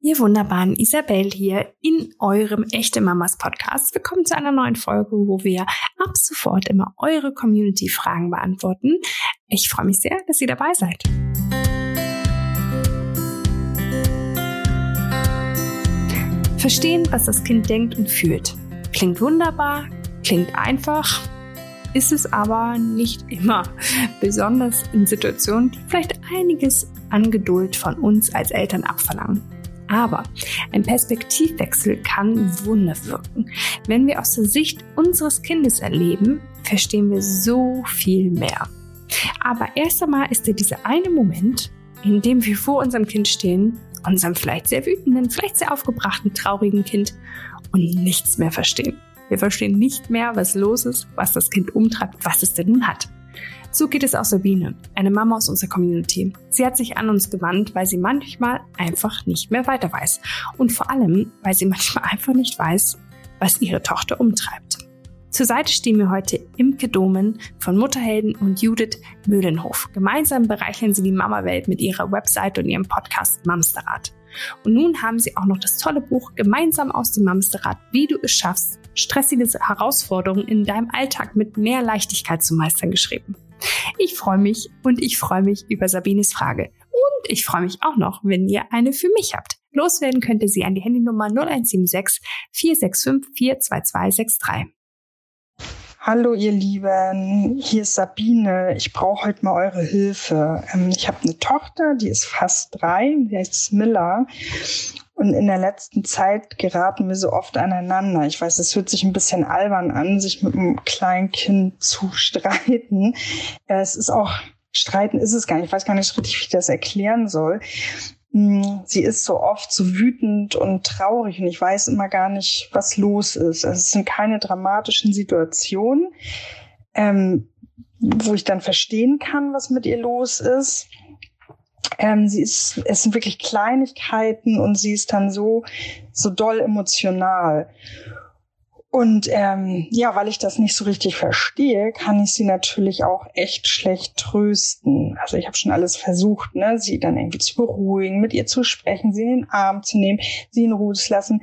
Ihr wunderbaren Isabel hier in eurem Echte Mamas Podcast. Willkommen zu einer neuen Folge, wo wir ab sofort immer eure Community-Fragen beantworten. Ich freue mich sehr, dass ihr dabei seid. Verstehen, was das Kind denkt und fühlt. Klingt wunderbar, klingt einfach, ist es aber nicht immer. Besonders in Situationen, die vielleicht einiges an Geduld von uns als Eltern abverlangen. Aber ein Perspektivwechsel kann Wunder wirken. Wenn wir aus der Sicht unseres Kindes erleben, verstehen wir so viel mehr. Aber erst einmal ist da dieser eine Moment, in dem wir vor unserem Kind stehen, unserem vielleicht sehr wütenden, vielleicht sehr aufgebrachten, traurigen Kind und nichts mehr verstehen. Wir verstehen nicht mehr, was los ist, was das Kind umtreibt, was es denn nun hat. So geht es auch Sabine, eine Mama aus unserer Community. Sie hat sich an uns gewandt, weil sie manchmal einfach nicht mehr weiter weiß. Und vor allem, weil sie manchmal einfach nicht weiß, was ihre Tochter umtreibt. Zur Seite stehen wir heute Imke Domen von Mutterhelden und Judith Mühlenhof. Gemeinsam bereichern sie die Mama-Welt mit ihrer Website und ihrem Podcast Mamsterrad. Und nun haben sie auch noch das tolle Buch Gemeinsam aus dem Mamsterrad, wie du es schaffst, stressige Herausforderungen in deinem Alltag mit mehr Leichtigkeit zu meistern geschrieben. Ich freue mich und ich freue mich über Sabines Frage. Und ich freue mich auch noch, wenn ihr eine für mich habt. Loswerden könnt ihr sie an die Handynummer 0176 465 42263. Hallo ihr Lieben, hier ist Sabine. Ich brauche heute mal eure Hilfe. Ähm, ich habe eine Tochter, die ist fast drei, die heißt Miller. Und in der letzten Zeit geraten wir so oft aneinander. Ich weiß, es hört sich ein bisschen albern an, sich mit einem kleinen Kind zu streiten. Es ist auch, streiten ist es gar nicht. Ich weiß gar nicht richtig, wie ich das erklären soll. Hm, sie ist so oft so wütend und traurig und ich weiß immer gar nicht, was los ist. Also es sind keine dramatischen Situationen, ähm, wo ich dann verstehen kann, was mit ihr los ist. Ähm, sie ist, es sind wirklich Kleinigkeiten und sie ist dann so, so doll emotional. Und ähm, ja, weil ich das nicht so richtig verstehe, kann ich sie natürlich auch echt schlecht trösten. Also ich habe schon alles versucht, ne, sie dann irgendwie zu beruhigen, mit ihr zu sprechen, sie in den Arm zu nehmen, sie in Ruhe zu lassen.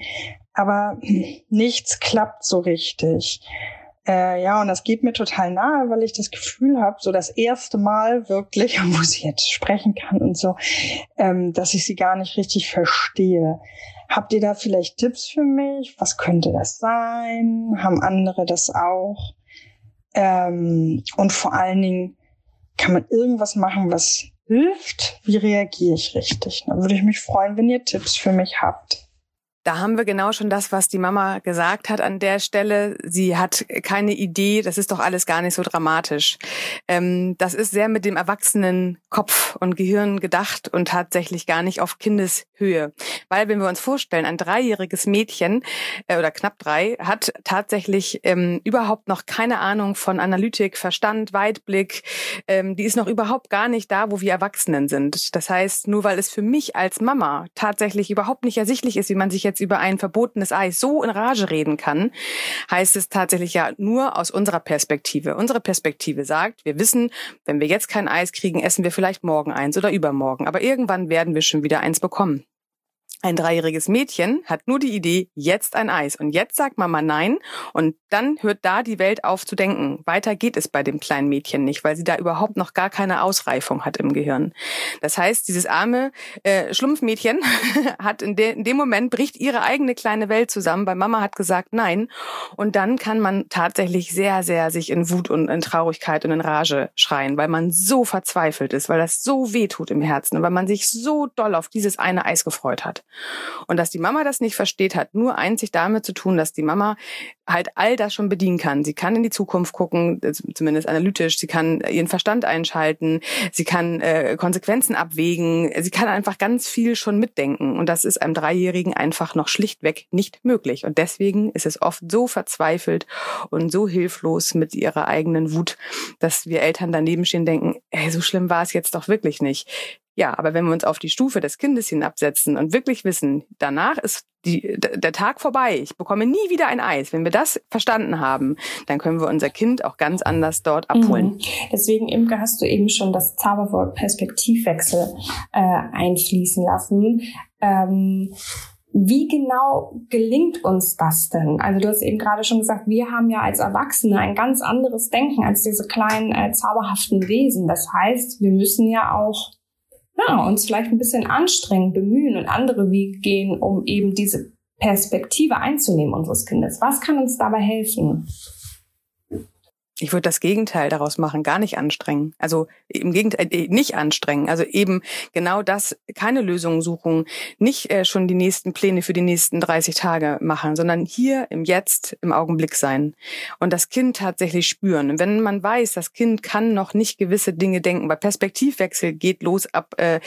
Aber nichts klappt so richtig. Äh, ja, und das geht mir total nahe, weil ich das Gefühl habe, so das erste Mal wirklich, wo sie jetzt sprechen kann und so, ähm, dass ich sie gar nicht richtig verstehe. Habt ihr da vielleicht Tipps für mich? Was könnte das sein? Haben andere das auch? Ähm, und vor allen Dingen, kann man irgendwas machen, was hilft? Wie reagiere ich richtig? Da würde ich mich freuen, wenn ihr Tipps für mich habt. Da haben wir genau schon das, was die Mama gesagt hat an der Stelle. Sie hat keine Idee, das ist doch alles gar nicht so dramatisch. Ähm, das ist sehr mit dem erwachsenen Kopf und Gehirn gedacht und tatsächlich gar nicht auf Kindeshöhe. Weil wenn wir uns vorstellen, ein dreijähriges Mädchen äh, oder knapp drei hat tatsächlich ähm, überhaupt noch keine Ahnung von Analytik, Verstand, Weitblick. Ähm, die ist noch überhaupt gar nicht da, wo wir Erwachsenen sind. Das heißt, nur weil es für mich als Mama tatsächlich überhaupt nicht ersichtlich ist, wie man sich jetzt über ein verbotenes Eis so in Rage reden kann, heißt es tatsächlich ja nur aus unserer Perspektive. Unsere Perspektive sagt, wir wissen, wenn wir jetzt kein Eis kriegen, essen wir vielleicht morgen eins oder übermorgen. Aber irgendwann werden wir schon wieder eins bekommen. Ein dreijähriges Mädchen hat nur die Idee, jetzt ein Eis. Und jetzt sagt Mama nein. Und dann hört da die Welt auf zu denken. Weiter geht es bei dem kleinen Mädchen nicht, weil sie da überhaupt noch gar keine Ausreifung hat im Gehirn. Das heißt, dieses arme äh, Schlumpfmädchen hat in, de in dem Moment bricht ihre eigene kleine Welt zusammen, weil Mama hat gesagt nein. Und dann kann man tatsächlich sehr, sehr sich in Wut und in Traurigkeit und in Rage schreien, weil man so verzweifelt ist, weil das so weh tut im Herzen und weil man sich so doll auf dieses eine Eis gefreut hat. Und dass die Mama das nicht versteht, hat nur einzig damit zu tun, dass die Mama halt all das schon bedienen kann. Sie kann in die Zukunft gucken, äh, zumindest analytisch. Sie kann ihren Verstand einschalten. Sie kann äh, Konsequenzen abwägen. Sie kann einfach ganz viel schon mitdenken. Und das ist einem Dreijährigen einfach noch schlichtweg nicht möglich. Und deswegen ist es oft so verzweifelt und so hilflos mit ihrer eigenen Wut, dass wir Eltern daneben stehen denken, ey, so schlimm war es jetzt doch wirklich nicht. Ja, aber wenn wir uns auf die Stufe des Kindes hinabsetzen und wirklich wissen, danach ist die, der Tag vorbei, ich bekomme nie wieder ein Eis. Wenn wir das verstanden haben, dann können wir unser Kind auch ganz anders dort abholen. Mhm. Deswegen, Imke, hast du eben schon das Zauberwort Perspektivwechsel äh, einfließen lassen. Ähm, wie genau gelingt uns das denn? Also du hast eben gerade schon gesagt, wir haben ja als Erwachsene ein ganz anderes Denken als diese kleinen äh, zauberhaften Wesen. Das heißt, wir müssen ja auch ja, uns vielleicht ein bisschen anstrengen, bemühen und andere Wege gehen, um eben diese Perspektive einzunehmen unseres Kindes. Was kann uns dabei helfen? Ich würde das Gegenteil daraus machen, gar nicht anstrengen. Also im Gegenteil, äh, nicht anstrengen. Also eben genau das, keine Lösungen suchen, nicht äh, schon die nächsten Pläne für die nächsten 30 Tage machen, sondern hier im Jetzt, im Augenblick sein und das Kind tatsächlich spüren. Und wenn man weiß, das Kind kann noch nicht gewisse Dinge denken, weil Perspektivwechsel geht los ab äh,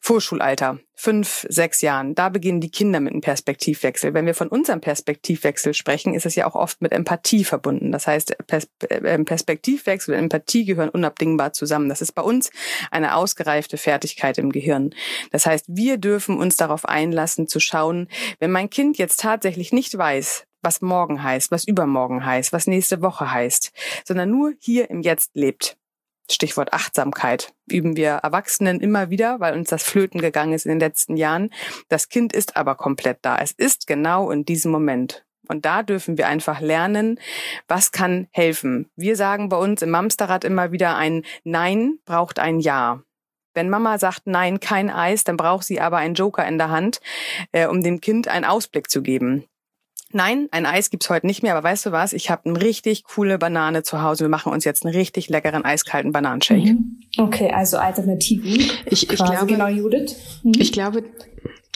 Vorschulalter fünf, sechs Jahren. Da beginnen die Kinder mit einem Perspektivwechsel. Wenn wir von unserem Perspektivwechsel sprechen, ist es ja auch oft mit Empathie verbunden. Das heißt, äh, Perspektivwechsel und Empathie gehören unabdingbar zusammen. Das ist bei uns eine ausgereifte Fertigkeit im Gehirn. Das heißt, wir dürfen uns darauf einlassen zu schauen, wenn mein Kind jetzt tatsächlich nicht weiß, was morgen heißt, was übermorgen heißt, was nächste Woche heißt, sondern nur hier im Jetzt lebt Stichwort Achtsamkeit üben wir Erwachsenen immer wieder, weil uns das flöten gegangen ist in den letzten Jahren. Das Kind ist aber komplett da. Es ist genau in diesem Moment. Und da dürfen wir einfach lernen, was kann helfen. Wir sagen bei uns im Mamsterrad immer wieder ein Nein braucht ein Ja. Wenn Mama sagt Nein, kein Eis, dann braucht sie aber einen Joker in der Hand, äh, um dem Kind einen Ausblick zu geben. Nein, ein Eis gibt's heute nicht mehr, aber weißt du was? Ich habe eine richtig coole Banane zu Hause. Wir machen uns jetzt einen richtig leckeren eiskalten Bananenshake. Mhm. Okay, also Alternativen. Ich, ich glaube, genau, Judith. Mhm. Ich glaube,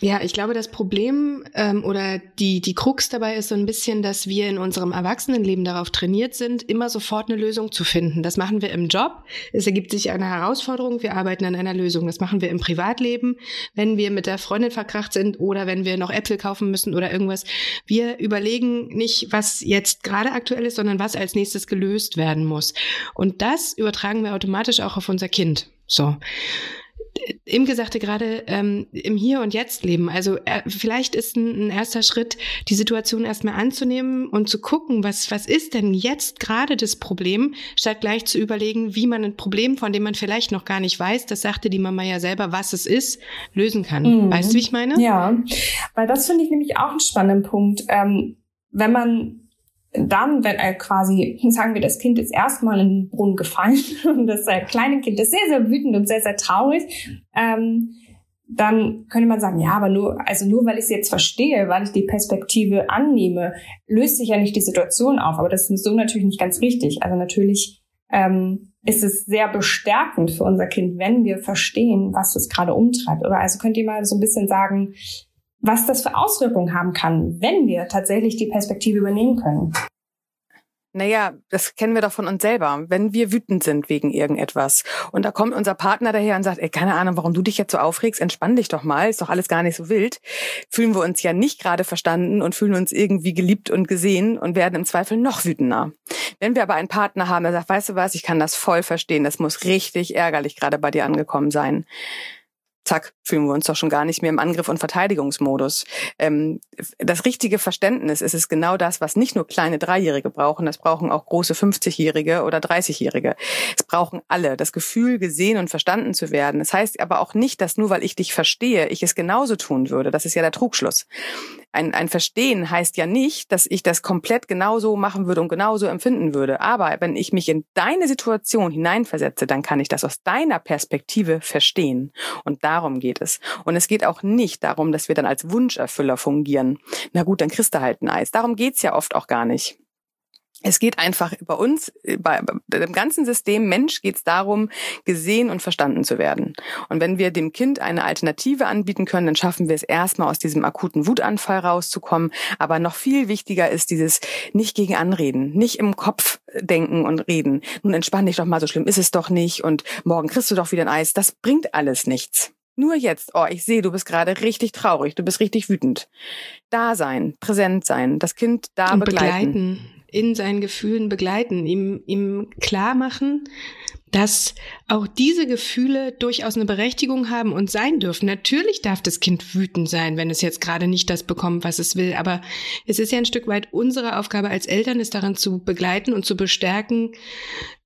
ja, ich glaube, das Problem ähm, oder die, die Krux dabei ist so ein bisschen, dass wir in unserem Erwachsenenleben darauf trainiert sind, immer sofort eine Lösung zu finden. Das machen wir im Job. Es ergibt sich eine Herausforderung. Wir arbeiten an einer Lösung. Das machen wir im Privatleben, wenn wir mit der Freundin verkracht sind oder wenn wir noch Äpfel kaufen müssen oder irgendwas. Wir überlegen nicht, was jetzt gerade aktuell ist, sondern was als nächstes gelöst werden muss. Und das übertragen wir automatisch auch auf unser Kind. So. Imke sagte gerade, ähm, im Hier und Jetzt leben. Also äh, vielleicht ist ein, ein, erster Schritt, die Situation erstmal anzunehmen und zu gucken, was, was ist denn jetzt gerade das Problem, statt gleich zu überlegen, wie man ein Problem, von dem man vielleicht noch gar nicht weiß, das sagte die Mama ja selber, was es ist, lösen kann. Mhm. Weißt du, wie ich meine? Ja, weil das finde ich nämlich auch einen spannenden Punkt. Ähm, wenn man dann, wenn er quasi, sagen wir, das Kind ist erstmal in den Brunnen gefallen und das kleine Kind ist sehr, sehr wütend und sehr, sehr traurig, ähm, dann könnte man sagen, ja, aber nur, also nur weil ich es jetzt verstehe, weil ich die Perspektive annehme, löst sich ja nicht die Situation auf. Aber das ist so natürlich nicht ganz richtig. Also natürlich ähm, ist es sehr bestärkend für unser Kind, wenn wir verstehen, was es gerade umtreibt. Oder also könnt ihr mal so ein bisschen sagen, was das für Auswirkungen haben kann, wenn wir tatsächlich die Perspektive übernehmen können. Naja, das kennen wir doch von uns selber. Wenn wir wütend sind wegen irgendetwas und da kommt unser Partner daher und sagt, ey, keine Ahnung, warum du dich jetzt so aufregst, entspann dich doch mal, ist doch alles gar nicht so wild, fühlen wir uns ja nicht gerade verstanden und fühlen uns irgendwie geliebt und gesehen und werden im Zweifel noch wütender. Wenn wir aber einen Partner haben, der sagt, weißt du was, ich kann das voll verstehen, das muss richtig ärgerlich gerade bei dir angekommen sein zack, fühlen wir uns doch schon gar nicht mehr im Angriff- und Verteidigungsmodus. Ähm, das richtige Verständnis ist es genau das, was nicht nur kleine Dreijährige brauchen, das brauchen auch große 50-Jährige oder 30-Jährige. Es brauchen alle das Gefühl, gesehen und verstanden zu werden. Das heißt aber auch nicht, dass nur weil ich dich verstehe, ich es genauso tun würde. Das ist ja der Trugschluss ein, ein Verstehen heißt ja nicht, dass ich das komplett genauso machen würde und genauso empfinden würde. Aber wenn ich mich in deine Situation hineinversetze, dann kann ich das aus deiner Perspektive verstehen. Und darum geht es. Und es geht auch nicht darum, dass wir dann als Wunscherfüller fungieren. Na gut, dann kriegst du halt ein Eis. Darum geht's ja oft auch gar nicht. Es geht einfach bei uns, bei, dem ganzen System Mensch geht es darum, gesehen und verstanden zu werden. Und wenn wir dem Kind eine Alternative anbieten können, dann schaffen wir es erstmal aus diesem akuten Wutanfall rauszukommen. Aber noch viel wichtiger ist dieses nicht gegen Anreden, nicht im Kopf denken und reden. Nun entspann dich doch mal, so schlimm ist es doch nicht und morgen kriegst du doch wieder ein Eis. Das bringt alles nichts. Nur jetzt, oh, ich sehe, du bist gerade richtig traurig, du bist richtig wütend. Da sein, präsent sein, das Kind da begleiten. begleiten in seinen Gefühlen begleiten, ihm, ihm klar machen, dass auch diese Gefühle durchaus eine Berechtigung haben und sein dürfen. Natürlich darf das Kind wütend sein, wenn es jetzt gerade nicht das bekommt, was es will. Aber es ist ja ein Stück weit unsere Aufgabe als Eltern, es daran zu begleiten und zu bestärken,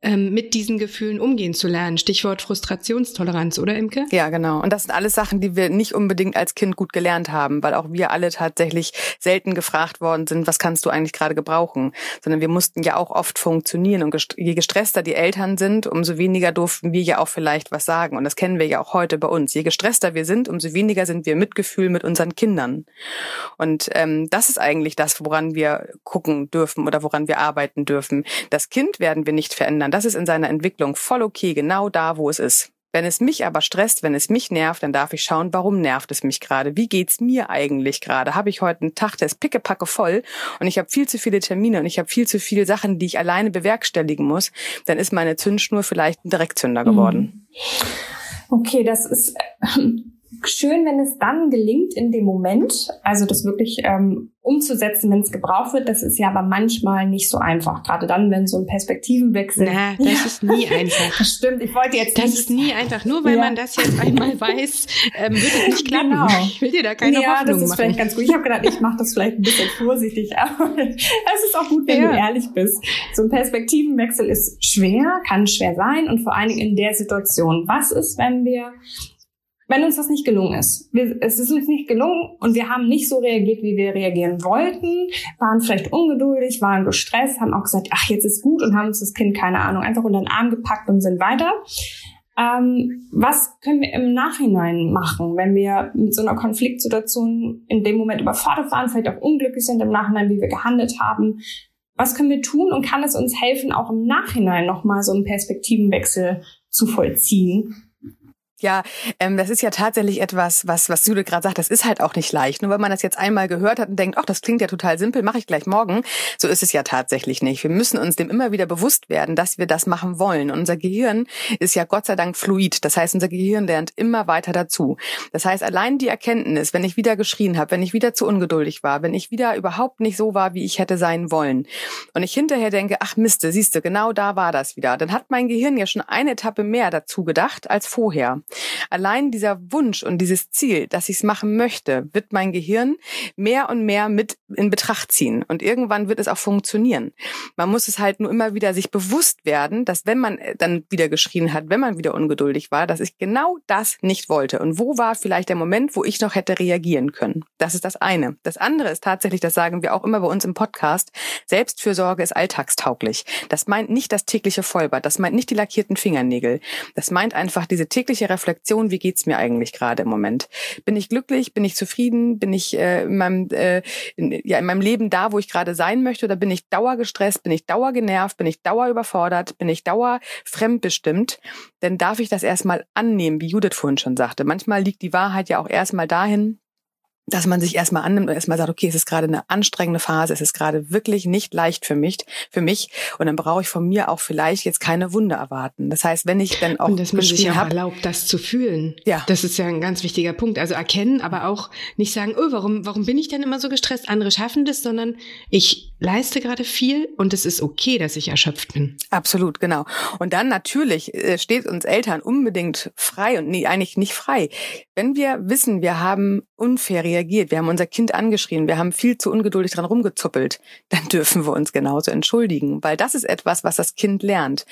ähm, mit diesen Gefühlen umgehen zu lernen. Stichwort Frustrationstoleranz, oder Imke? Ja, genau. Und das sind alles Sachen, die wir nicht unbedingt als Kind gut gelernt haben, weil auch wir alle tatsächlich selten gefragt worden sind, was kannst du eigentlich gerade gebrauchen? Sondern wir mussten ja auch oft funktionieren. Und je gestresster die Eltern sind, umso weniger durften wir ja auch vielleicht was sagen. Und das kennen wir ja auch heute bei uns. Je gestresster wir sind, umso weniger sind wir Mitgefühl mit unseren Kindern. Und ähm, das ist eigentlich das, woran wir gucken dürfen oder woran wir arbeiten dürfen. Das Kind werden wir nicht verändern. Das ist in seiner Entwicklung voll okay, genau da, wo es ist. Wenn es mich aber stresst, wenn es mich nervt, dann darf ich schauen, warum nervt es mich gerade? Wie geht's mir eigentlich gerade? Habe ich heute einen Tag, der ist pickepacke voll und ich habe viel zu viele Termine und ich habe viel zu viele Sachen, die ich alleine bewerkstelligen muss, dann ist meine Zündschnur vielleicht ein Direktzünder geworden. Okay, das ist schön, wenn es dann gelingt in dem Moment, also das wirklich ähm, umzusetzen, wenn es gebraucht wird. Das ist ja aber manchmal nicht so einfach. Gerade dann, wenn so ein Perspektivenwechsel. Na, das ja. ist nie einfach. Das stimmt. Ich wollte jetzt. Das nicht. ist nie einfach. Nur weil ja. man das jetzt einmal weiß, ähm, wird es nicht klappen. Genau. Ich will dir da keine ja, Hoffnung das ist machen. vielleicht ganz gut. Ich habe gedacht, ich mache das vielleicht ein bisschen vorsichtig, aber es ist auch gut, wenn ja. du ehrlich bist. So ein Perspektivenwechsel ist schwer, kann schwer sein und vor allen Dingen in der Situation. Was ist, wenn wir wenn uns das nicht gelungen ist. Wir, es ist uns nicht gelungen und wir haben nicht so reagiert, wie wir reagieren wollten, waren vielleicht ungeduldig, waren gestresst, haben auch gesagt, ach, jetzt ist gut und haben uns das Kind, keine Ahnung, einfach unter den Arm gepackt und sind weiter. Ähm, was können wir im Nachhinein machen, wenn wir mit so einer Konfliktsituation in dem Moment überfordert waren, vielleicht auch unglücklich sind im Nachhinein, wie wir gehandelt haben? Was können wir tun und kann es uns helfen, auch im Nachhinein nochmal so einen Perspektivenwechsel zu vollziehen? Ja, ähm, das ist ja tatsächlich etwas, was, was Jude gerade sagt, das ist halt auch nicht leicht. Nur weil man das jetzt einmal gehört hat und denkt, ach, das klingt ja total simpel, mache ich gleich morgen. So ist es ja tatsächlich nicht. Wir müssen uns dem immer wieder bewusst werden, dass wir das machen wollen. Und unser Gehirn ist ja Gott sei Dank fluid. Das heißt, unser Gehirn lernt immer weiter dazu. Das heißt, allein die Erkenntnis, wenn ich wieder geschrien habe, wenn ich wieder zu ungeduldig war, wenn ich wieder überhaupt nicht so war, wie ich hätte sein wollen, und ich hinterher denke, ach Miste, siehst du, genau da war das wieder, dann hat mein Gehirn ja schon eine Etappe mehr dazu gedacht als vorher. Allein dieser Wunsch und dieses Ziel, dass ich es machen möchte, wird mein Gehirn mehr und mehr mit in Betracht ziehen. Und irgendwann wird es auch funktionieren. Man muss es halt nur immer wieder sich bewusst werden, dass wenn man dann wieder geschrien hat, wenn man wieder ungeduldig war, dass ich genau das nicht wollte. Und wo war vielleicht der Moment, wo ich noch hätte reagieren können? Das ist das eine. Das andere ist tatsächlich, das sagen wir auch immer bei uns im Podcast, Selbstfürsorge ist alltagstauglich. Das meint nicht das tägliche Vollbad, das meint nicht die lackierten Fingernägel. Das meint einfach diese tägliche Reflexion, wie geht's mir eigentlich gerade im Moment? Bin ich glücklich? Bin ich zufrieden? Bin ich äh, in meinem äh, in, ja in meinem Leben da, wo ich gerade sein möchte, oder bin ich dauergestresst? Bin ich dauergenervt? Bin ich dauerüberfordert? Bin ich dauerfremdbestimmt? Dann darf ich das erstmal annehmen, wie Judith vorhin schon sagte. Manchmal liegt die Wahrheit ja auch erstmal dahin, dass man sich erstmal annimmt und erstmal sagt, okay, es ist gerade eine anstrengende Phase, es ist gerade wirklich nicht leicht für mich, für mich und dann brauche ich von mir auch vielleicht jetzt keine Wunder erwarten. Das heißt, wenn ich dann auch und dass man sich auch hab, erlaubt, das zu fühlen. Ja, das ist ja ein ganz wichtiger Punkt. Also erkennen, aber auch nicht sagen, oh, warum, warum bin ich denn immer so gestresst? Andere schaffen das, sondern ich leiste gerade viel und es ist okay, dass ich erschöpft bin. Absolut, genau. Und dann natürlich äh, steht uns Eltern unbedingt frei und nee, eigentlich nicht frei. Wenn wir wissen, wir haben unfair reagiert, wir haben unser Kind angeschrien, wir haben viel zu ungeduldig dran rumgezuppelt, dann dürfen wir uns genauso entschuldigen, weil das ist etwas, was das Kind lernt.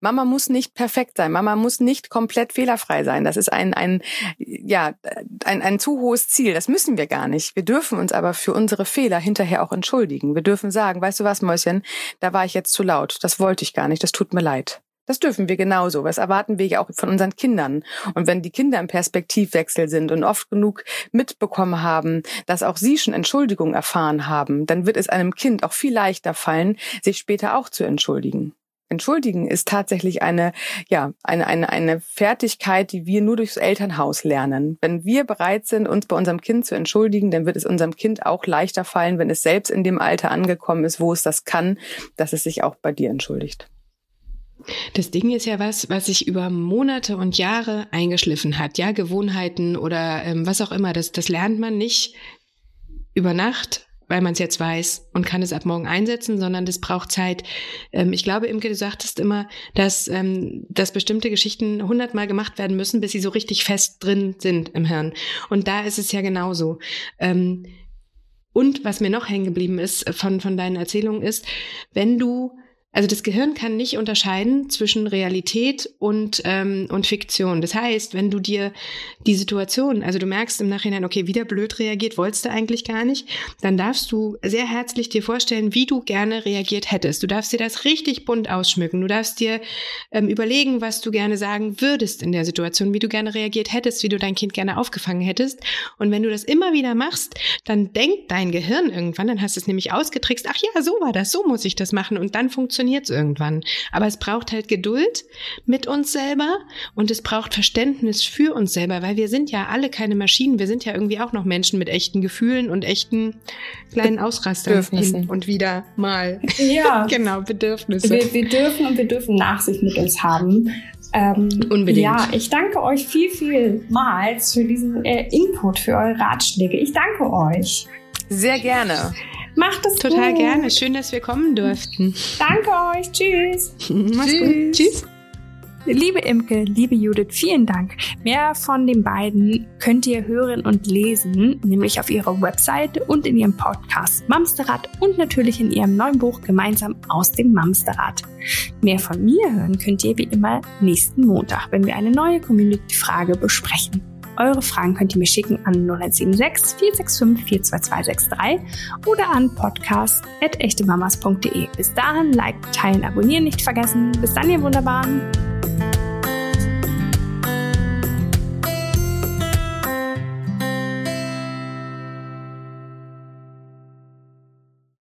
Mama muss nicht perfekt sein, Mama muss nicht komplett fehlerfrei sein. Das ist ein, ein, ja, ein, ein zu hohes Ziel. Das müssen wir gar nicht. Wir dürfen uns aber für unsere Fehler hinterher auch entschuldigen. Wir dürfen sagen, weißt du was, Mäuschen, da war ich jetzt zu laut. Das wollte ich gar nicht. Das tut mir leid. Das dürfen wir genauso. Das erwarten wir ja auch von unseren Kindern. Und wenn die Kinder im Perspektivwechsel sind und oft genug mitbekommen haben, dass auch sie schon Entschuldigung erfahren haben, dann wird es einem Kind auch viel leichter fallen, sich später auch zu entschuldigen. Entschuldigen ist tatsächlich eine, ja, eine, eine, eine Fertigkeit, die wir nur durchs Elternhaus lernen. Wenn wir bereit sind, uns bei unserem Kind zu entschuldigen, dann wird es unserem Kind auch leichter fallen, wenn es selbst in dem Alter angekommen ist, wo es das kann, dass es sich auch bei dir entschuldigt. Das Ding ist ja was, was sich über Monate und Jahre eingeschliffen hat, ja, Gewohnheiten oder ähm, was auch immer. Das, das lernt man nicht über Nacht weil man es jetzt weiß und kann es ab morgen einsetzen, sondern das braucht Zeit. Ähm, ich glaube, Imke, du sagtest immer, dass, ähm, dass bestimmte Geschichten hundertmal gemacht werden müssen, bis sie so richtig fest drin sind im Hirn. Und da ist es ja genauso. Ähm, und was mir noch hängen geblieben ist von, von deinen Erzählungen ist, wenn du also das Gehirn kann nicht unterscheiden zwischen Realität und, ähm, und Fiktion. Das heißt, wenn du dir die Situation, also du merkst im Nachhinein, okay, wieder blöd reagiert, wolltest du eigentlich gar nicht, dann darfst du sehr herzlich dir vorstellen, wie du gerne reagiert hättest. Du darfst dir das richtig bunt ausschmücken. Du darfst dir ähm, überlegen, was du gerne sagen würdest in der Situation, wie du gerne reagiert hättest, wie du dein Kind gerne aufgefangen hättest. Und wenn du das immer wieder machst, dann denkt dein Gehirn irgendwann, dann hast du es nämlich ausgetrickst, ach ja, so war das, so muss ich das machen und dann funktioniert funktioniert es irgendwann. Aber es braucht halt Geduld mit uns selber und es braucht Verständnis für uns selber, weil wir sind ja alle keine Maschinen. Wir sind ja irgendwie auch noch Menschen mit echten Gefühlen und echten kleinen Ausrastern hin und wieder mal. Ja. genau, Bedürfnisse. Wir, wir dürfen und wir dürfen Nachsicht mit uns haben. Ähm, Unbedingt. Ja, ich danke euch viel, vielmals für diesen äh, Input, für eure Ratschläge. Ich danke euch. Sehr gerne. Macht es Total gut. gerne. Schön, dass wir kommen durften. Danke euch. Tschüss. Mach's Tschüss. gut. Tschüss. Liebe Imke, liebe Judith, vielen Dank. Mehr von den beiden könnt ihr hören und lesen, nämlich auf ihrer Webseite und in ihrem Podcast Mamsterrad und natürlich in ihrem neuen Buch Gemeinsam aus dem Mamsterrad. Mehr von mir hören könnt ihr wie immer nächsten Montag, wenn wir eine neue Community-Frage besprechen. Eure Fragen könnt ihr mir schicken an 0176 465 42263 oder an podcast.echtemamas.de. Bis dahin, like, teilen, abonnieren nicht vergessen. Bis dann, ihr Wunderbaren.